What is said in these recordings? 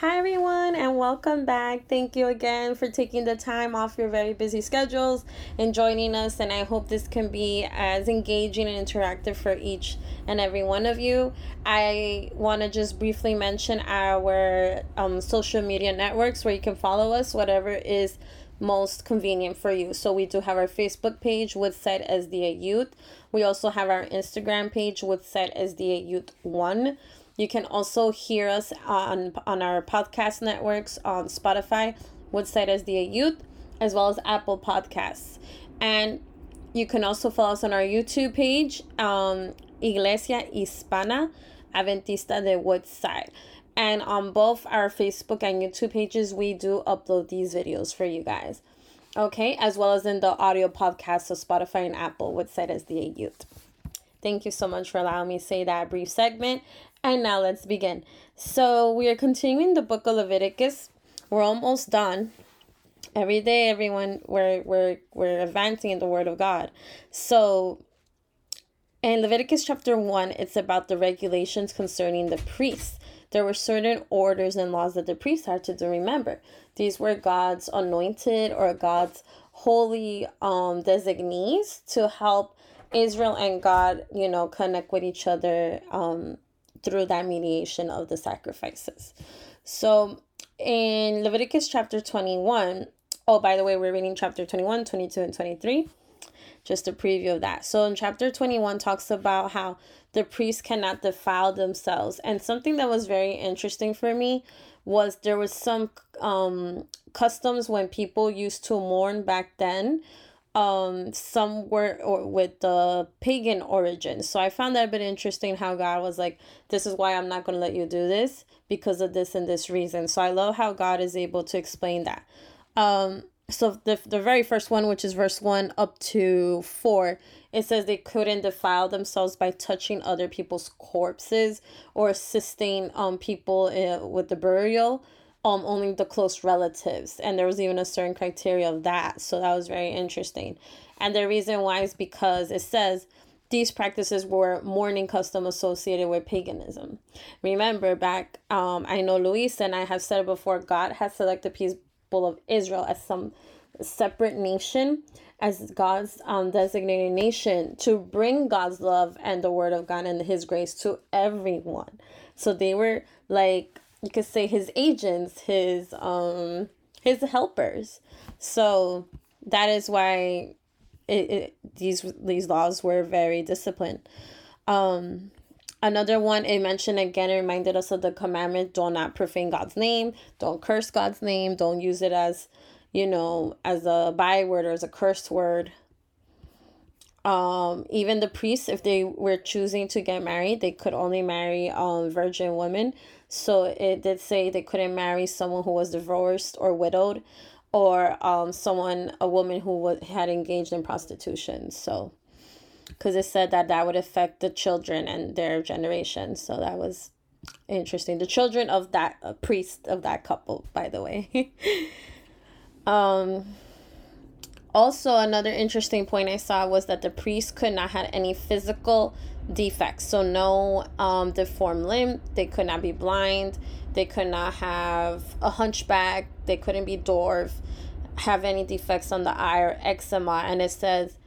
Hi, everyone, and welcome back. Thank you again for taking the time off your very busy schedules and joining us. And I hope this can be as engaging and interactive for each and every one of you. I want to just briefly mention our um, social media networks where you can follow us, whatever is most convenient for you. So we do have our Facebook page, Woodside SDA Youth. We also have our Instagram page, Woodside SDA Youth 1. You can also hear us on on our podcast networks on Spotify, Woodside SDA Youth, as well as Apple Podcasts. And you can also follow us on our YouTube page, um, Iglesia Hispana Adventista de Woodside. And on both our Facebook and YouTube pages, we do upload these videos for you guys. Okay, as well as in the audio podcast of Spotify and Apple, Woodside SDA Youth. Thank you so much for allowing me to say that brief segment. And now let's begin. So we are continuing the book of Leviticus. We're almost done. Every day, everyone, we're we're we're advancing in the Word of God. So in Leviticus chapter one, it's about the regulations concerning the priests. There were certain orders and laws that the priests had to. Remember, these were God's anointed or God's holy um designees to help Israel and God, you know, connect with each other um through that mediation of the sacrifices. So in Leviticus chapter 21, oh, by the way, we're reading chapter 21, 22, and 23. Just a preview of that. So in chapter 21 talks about how the priests cannot defile themselves. And something that was very interesting for me was there was some um customs when people used to mourn back then um some were or with the pagan origin. So i found that a bit interesting how god was like this is why i'm not going to let you do this because of this and this reason. So i love how god is able to explain that. Um so the, the very first one which is verse 1 up to 4 it says they couldn't defile themselves by touching other people's corpses or assisting um people uh, with the burial um only the close relatives and there was even a certain criteria of that so that was very interesting and the reason why is because it says these practices were mourning custom associated with paganism remember back um i know luis and i have said before god has selected people of israel as some separate nation as God's um, designated nation to bring God's love and the word of God and his grace to everyone. So they were like you could say his agents, his um his helpers. So that is why it, it these these laws were very disciplined. Um another one it mentioned again it reminded us of the commandment do not profane God's name, don't curse God's name, don't use it as you know as a byword or as a curse word um even the priests if they were choosing to get married they could only marry um virgin women. So it did say they couldn't marry someone who was divorced or widowed or um someone a woman who was had engaged in prostitution. So because it said that that would affect the children and their generation. So that was interesting. The children of that uh, priest of that couple by the way. Um also, another interesting point I saw was that the priest could not have any physical defects. So, no um, deformed limb, they could not be blind, they could not have a hunchback, they couldn't be dwarf, have any defects on the eye or eczema. And it says,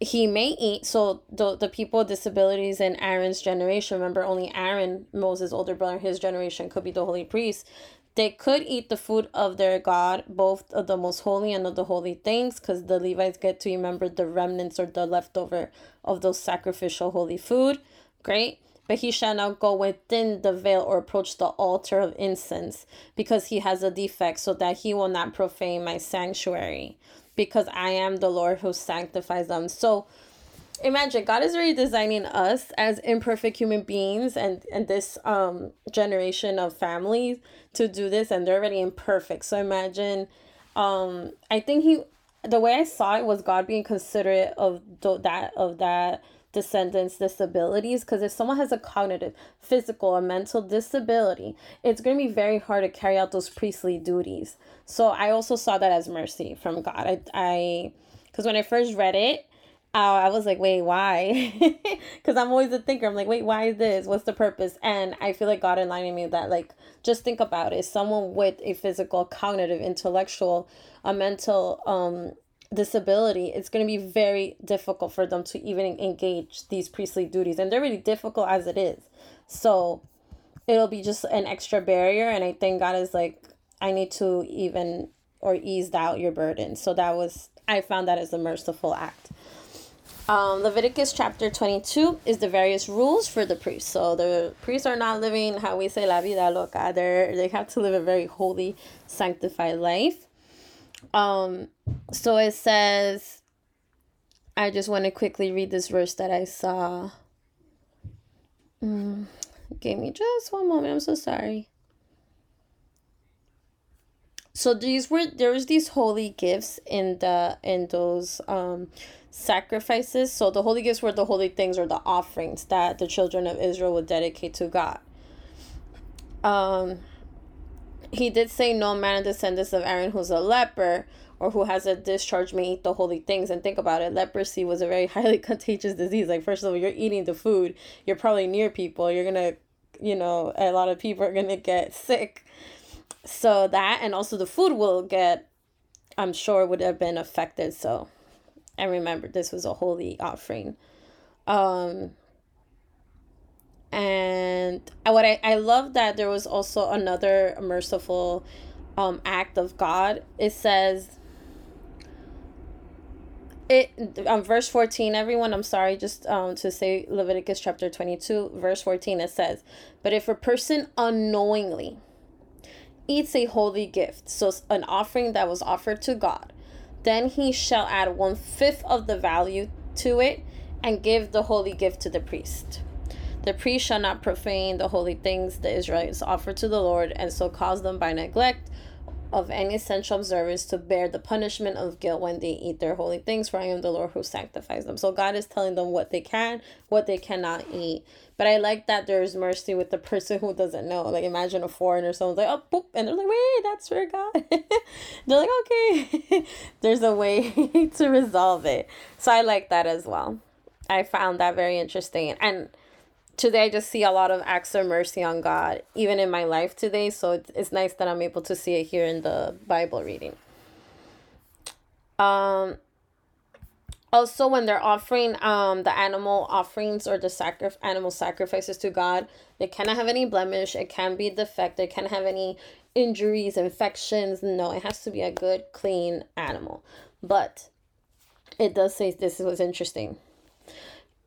he may eat so the the people with disabilities in Aaron's generation remember only Aaron Moses older brother his generation could be the holy priest they could eat the food of their God, both of the most holy and of the holy things, because the Levites get to remember the remnants or the leftover of those sacrificial holy food. Great. But he shall not go within the veil or approach the altar of incense, because he has a defect, so that he will not profane my sanctuary, because I am the Lord who sanctifies them. So imagine God is already designing us as imperfect human beings and and this um generation of families to do this and they're already imperfect. So imagine um I think he the way I saw it was God being considerate of that of that descendants disabilities because if someone has a cognitive physical or mental disability it's going to be very hard to carry out those priestly duties so i also saw that as mercy from god i i because when i first read it uh, I was like, wait, why? Because I'm always a thinker. I'm like, wait, why is this? What's the purpose? And I feel like God enlightening me that, like, just think about it. Someone with a physical, cognitive, intellectual, a mental um disability, it's going to be very difficult for them to even engage these priestly duties. And they're really difficult as it is. So it'll be just an extra barrier. And I think God is like, I need to even or eased out your burden. So that was, I found that as a merciful act. Um, Leviticus chapter 22 is the various rules for the priests. So the priests are not living how we say la vida loca. They're, they have to live a very holy, sanctified life. Um, so it says, I just want to quickly read this verse that I saw. Mm, give me just one moment. I'm so sorry. So these were there was these holy gifts in the in those um sacrifices. So the holy gifts were the holy things or the offerings that the children of Israel would dedicate to God. Um he did say no man of the descendants of Aaron who's a leper or who has a discharge may eat the holy things. And think about it, leprosy was a very highly contagious disease. Like first of all, you're eating the food, you're probably near people, you're gonna you know, a lot of people are gonna get sick. So that and also the food will get I'm sure would have been affected. So I remember this was a holy offering. Um and what I, I love that there was also another merciful um act of God. It says it um verse 14 everyone i'm sorry just um to say leviticus chapter 22 verse 14 it says but if a person unknowingly eats a holy gift so an offering that was offered to god then he shall add one fifth of the value to it and give the holy gift to the priest. The priest shall not profane the holy things the Israelites offer to the Lord, and so cause them by neglect of any essential observance to bear the punishment of guilt when they eat their holy things, for I am the Lord who sanctifies them. So God is telling them what they can, what they cannot eat. But I like that there's mercy with the person who doesn't know. Like imagine a foreigner, someone's like, oh, boop, and they're like, wait, that's for God. they're like, okay. there's a way to resolve it. So I like that as well. I found that very interesting. And today I just see a lot of acts of mercy on God, even in my life today. So it's, nice that I'm able to see it here in the Bible reading. Um, also, when they're offering um the animal offerings or the sacri- animal sacrifices to God, they cannot have any blemish. It can be defect. It can't have any injuries, infections. No, it has to be a good, clean animal. But it does say this was interesting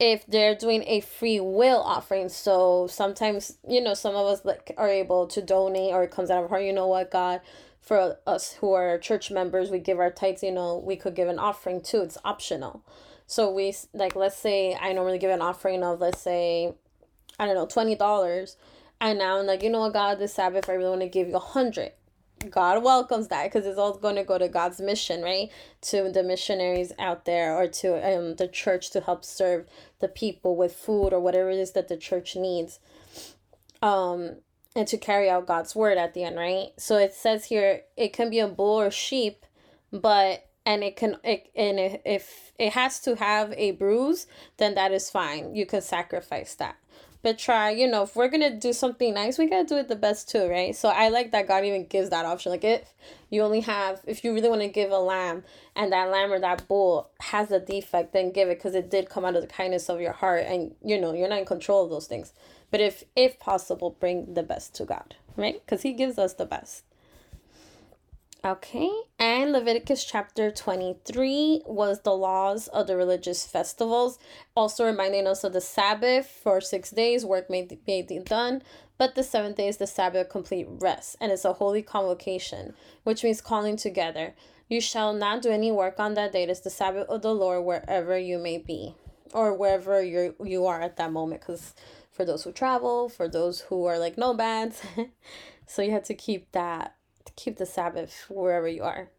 if they're doing a free will offering. So sometimes you know some of us like are able to donate or it comes out of heart you know what god? For us who are church members we give our tithes you know we could give an offering too. It's optional. So we like let's say i normally give an offering of let's say i don't know $20 and now i'm like you know what god? This sabbath i really want to give you a hundred God welcomes that because it's all going to go to God's mission, right? To the missionaries out there or to um, the church to help serve the people with food or whatever it is that the church needs. Um, and to carry out God's word at the end, right? So it says here it can be a bull or sheep, but and it can it and if it has to have a bruise, then that is fine. You can sacrifice that but try you know if we're gonna do something nice we gotta do it the best too right? So i like that god even gives that option. Like if you only have if you really want to give a lamb and that lamb or that bull has a defect then give it because it did come out of the kindness of your heart and you know you're not in control of those things. But if if possible bring the best to god right? Because he gives us the best Okay, and Leviticus chapter 23 was the laws of the religious festivals, also reminding us of the Sabbath for six days, work may, may be done, but the seventh day is the Sabbath complete rest, and it's a holy convocation, which means calling together. You shall not do any work on that day. It is the Sabbath of the Lord wherever you may be, or wherever you you are at that moment, because for those who travel, for those who are like nomads, so you have to keep that keep the Sabbath wherever you are.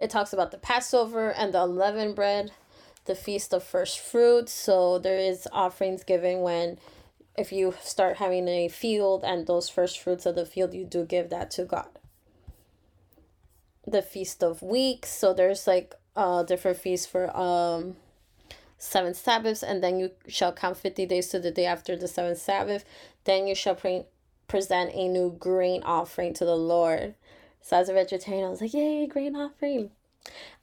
It talks about the Passover and the unleavened bread, the feast of first fruits. So there is offerings given when if you start having a field and those first fruits of the field, you do give that to God. The feast of weeks. So there's like uh different feasts for um seven Sabbaths, and then you shall count 50 days to the day after the seventh Sabbath. Then you shall pre- present a new grain offering to the Lord. So as a vegetarian, I was like, yay, grain offering.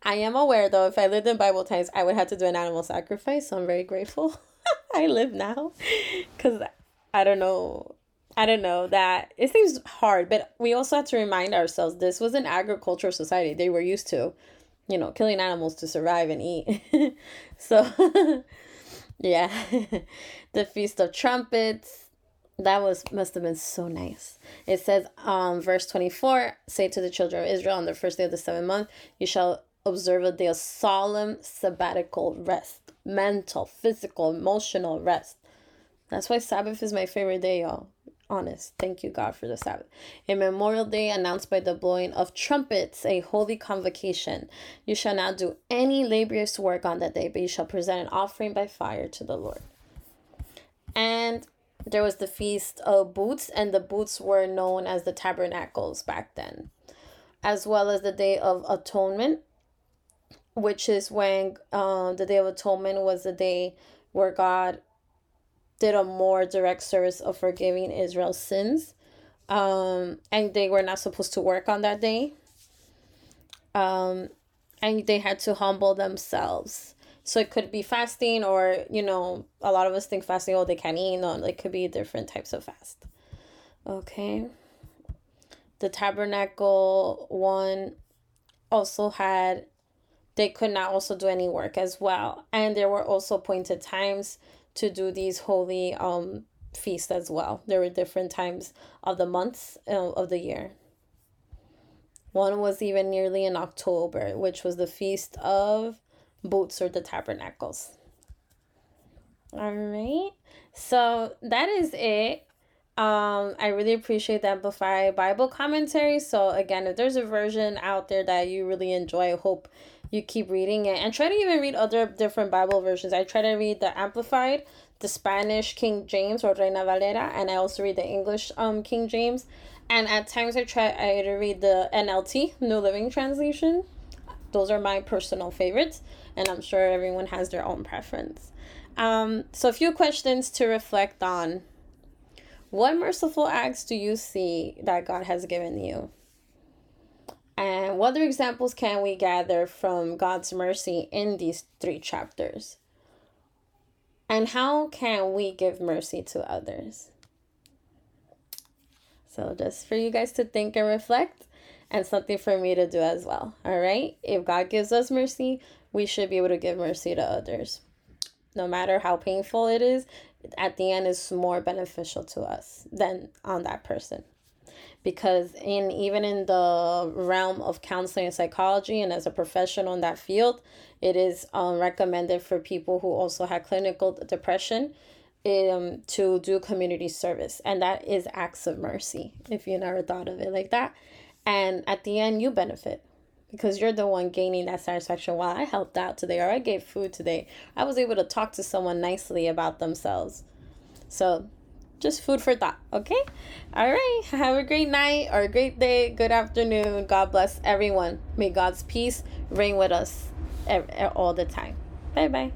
I am aware though, if I lived in Bible times, I would have to do an animal sacrifice. So I'm very grateful I live now. Because I don't know. I don't know that it seems hard, but we also have to remind ourselves this was an agricultural society. They were used to, you know, killing animals to survive and eat. so, yeah, the Feast of Trumpets. That was must have been so nice. It says, um, verse twenty four: Say to the children of Israel on the first day of the seventh month, you shall observe a day of solemn sabbatical rest, mental, physical, emotional rest. That's why Sabbath is my favorite day, y'all honest. Thank you, God, for the Sabbath. A memorial day announced by the blowing of trumpets, a holy convocation. You shall not do any laborious work on that day, but you shall present an offering by fire to the Lord. And there was the feast of booths, and the booths were known as the tabernacles back then, as well as the day of atonement, which is when uh, the day of atonement was the day where God did a more direct service of forgiving Israel's sins. Um, and they were not supposed to work on that day. Um, and they had to humble themselves. So it could be fasting, or you know, a lot of us think fasting, oh, they can't eat. No, it could be different types of fast. Okay. The tabernacle one also had, they could not also do any work as well. And there were also appointed times to do these holy um feasts as well. There were different times of the months uh, of the year. One was even nearly in October, which was the feast of booths or the tabernacles. All right. So that is it. Um, I really appreciate the Amplify Bible commentary. So again, if there's a version out there that you really enjoy, I hope you keep reading it and try to even read other different Bible versions. I try to read the Amplified, the Spanish King James or Reina Valera, and I also read the English um King James. And at times I try I to read the NLT, New Living Translation. Those are my personal favorites, and I'm sure everyone has their own preference. Um, so a few questions to reflect on. What merciful acts do you see that God has given you? And what other examples can we gather from God's mercy in these three chapters? And how can we give mercy to others? So, just for you guys to think and reflect, and something for me to do as well. All right? If God gives us mercy, we should be able to give mercy to others. No matter how painful it is, at the end, it's more beneficial to us than on that person because in even in the realm of counseling and psychology and as a professional in that field it is um, recommended for people who also have clinical depression um, to do community service and that is acts of mercy if you never thought of it like that and at the end you benefit because you're the one gaining that satisfaction while i helped out today or i gave food today i was able to talk to someone nicely about themselves so just food for thought, okay? All right. Have a great night or a great day, good afternoon. God bless everyone. May God's peace reign with us all the time. Bye bye.